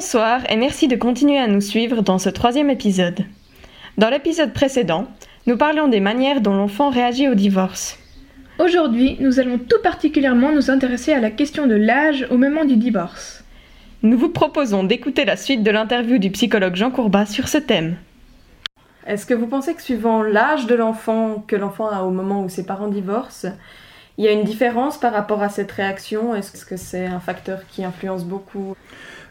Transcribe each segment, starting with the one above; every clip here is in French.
Bonsoir et merci de continuer à nous suivre dans ce troisième épisode. Dans l'épisode précédent, nous parlions des manières dont l'enfant réagit au divorce. Aujourd'hui, nous allons tout particulièrement nous intéresser à la question de l'âge au moment du divorce. Nous vous proposons d'écouter la suite de l'interview du psychologue Jean Courbat sur ce thème. Est-ce que vous pensez que suivant l'âge de l'enfant que l'enfant a au moment où ses parents divorcent, il y a une différence par rapport à cette réaction? Est-ce que c'est un facteur qui influence beaucoup?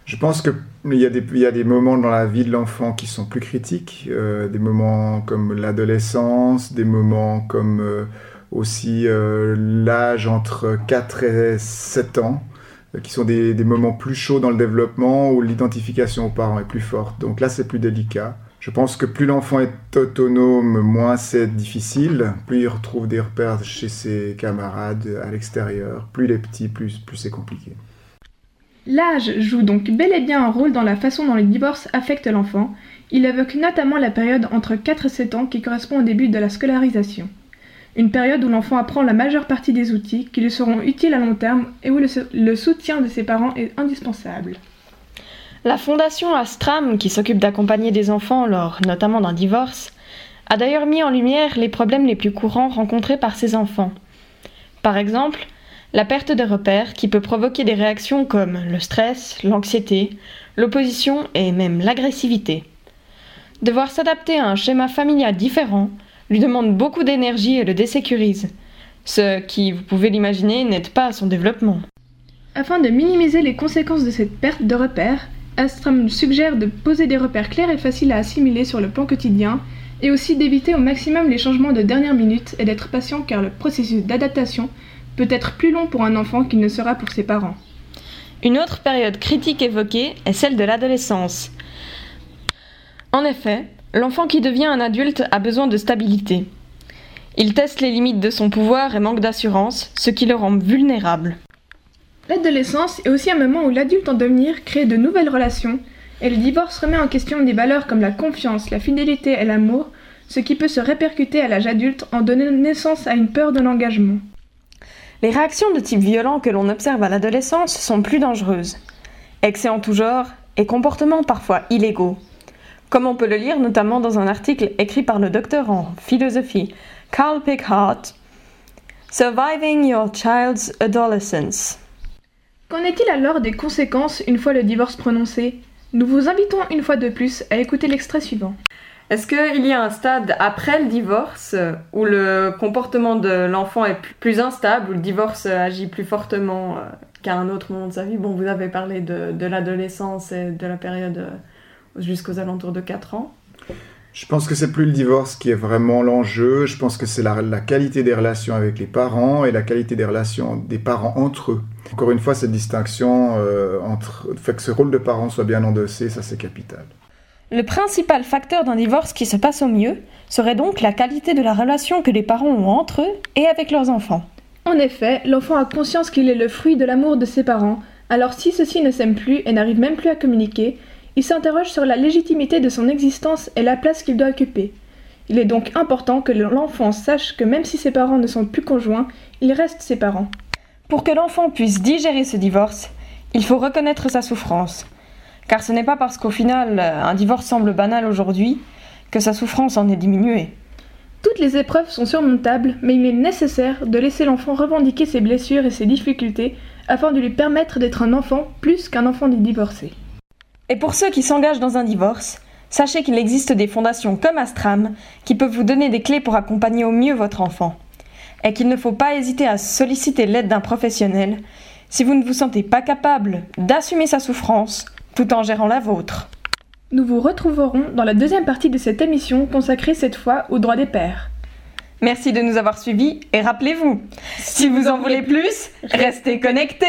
Je pense qu'il y, a des, y a des moments dans la vie de l'enfant qui sont plus critiques, euh, des moments comme l'adolescence, des moments comme euh, aussi euh, l'âge entre 4 et 7 ans, qui sont des, moments plus chauds dans le développement où l'identification aux parents est plus forte. Donc là, c'est plus délicat. Je pense que plus l'enfant est autonome, moins c'est difficile, plus il retrouve des repères chez ses camarades à l'extérieur, plus il est petit, plus c'est compliqué. L'âge joue donc bel et bien un rôle dans la façon dont les divorces affectent l'enfant. Il évoque notamment la période entre 4 et 7 ans qui correspond au début de la scolarisation. Une période où l'enfant apprend la majeure partie des outils qui lui seront utiles à long terme et où le, le soutien de ses parents est indispensable. La fondation Astram, qui s'occupe d'accompagner des enfants lors notamment d'un divorce, a d'ailleurs mis en lumière les problèmes les plus courants rencontrés par ces enfants. Par exemple, la perte de repères qui peut provoquer des réactions comme le stress, l'anxiété, l'opposition et même l'agressivité. Devoir s'adapter à un schéma familial différent lui demande beaucoup d'énergie et le désécurise, ce qui, vous pouvez l'imaginer, n'aide pas à son développement. Afin de minimiser les conséquences de cette perte de repères, Astram suggère de poser des repères clairs et faciles à assimiler sur le plan quotidien, et aussi d'éviter au maximum les changements de dernière minute et d'être patient car le processus d'adaptation peut être plus long pour un enfant qu'il ne sera pour ses parents. Une autre période critique évoquée est celle de l'adolescence. En effet, l'enfant qui devient un adulte a besoin de stabilité. Il teste les limites de son pouvoir et manque d'assurance, ce qui le rend vulnérable. L'adolescence est aussi un moment où l'adulte en devenir crée de nouvelles relations, et le divorce remet en question des valeurs comme la confiance, la fidélité et l'amour, ce qui peut se répercuter à l'âge adulte en donnant naissance à une peur de l'engagement. Les réactions de type violent que l'on observe à l'adolescence sont plus dangereuses. Excès en tout genre et comportements parfois illégaux. Comme on peut le lire notamment dans un article écrit par le docteur en philosophie Carl Pickhardt, Surviving Your Child's Adolescence. Qu'en est-il alors des conséquences une fois le divorce prononcé? Nous vous invitons une fois de plus à écouter l'extrait suivant. Est-ce qu'il y a un stade après le divorce où le comportement de l'enfant est plus instable, où le divorce agit plus fortement euh, qu'à un autre moment de sa vie? Bon, vous avez parlé de, l'adolescence et de la période euh, jusqu'aux alentours de 4 ans. Je pense que c'est plus le divorce qui est vraiment l'enjeu. Je pense que c'est la, la, qualité des relations avec les parents et la qualité des relations des parents entre eux. Encore une fois, cette distinction euh, entre fait que ce rôle de parent soit bien endossé, ça c'est capital. Le principal facteur d'un divorce qui se passe au mieux serait donc la qualité de la relation que les parents ont entre eux et avec leurs enfants. En effet, l'enfant a conscience qu'il est le fruit de l'amour de ses parents, alors si ceux-ci ne s'aiment plus et n'arrivent même plus à communiquer, il s'interroge sur la légitimité de son existence et la place qu'il doit occuper. Il est donc important que l'enfant sache que même si ses parents ne sont plus conjoints, ils restent ses parents. Pour que l'enfant puisse digérer ce divorce, il faut reconnaître sa souffrance. Car ce n'est pas parce qu'au final un divorce semble banal aujourd'hui que sa souffrance en est diminuée. Toutes les épreuves sont surmontables, mais il est nécessaire de laisser l'enfant revendiquer ses blessures et ses difficultés afin de lui permettre d'être un enfant plus qu'un enfant divorcé. Et pour ceux qui s'engagent dans un divorce, sachez qu'il existe des fondations comme Astram qui peuvent vous donner des clés pour accompagner au mieux votre enfant. Et qu'il ne faut pas hésiter à solliciter l'aide d'un professionnel si vous ne vous sentez pas capable d'assumer sa souffrance tout en gérant la vôtre. Nous vous retrouverons dans la deuxième partie de cette émission consacrée cette fois aux droits des pères. Merci de nous avoir suivis et rappelez-vous, si vous en voulez plus, restez connectés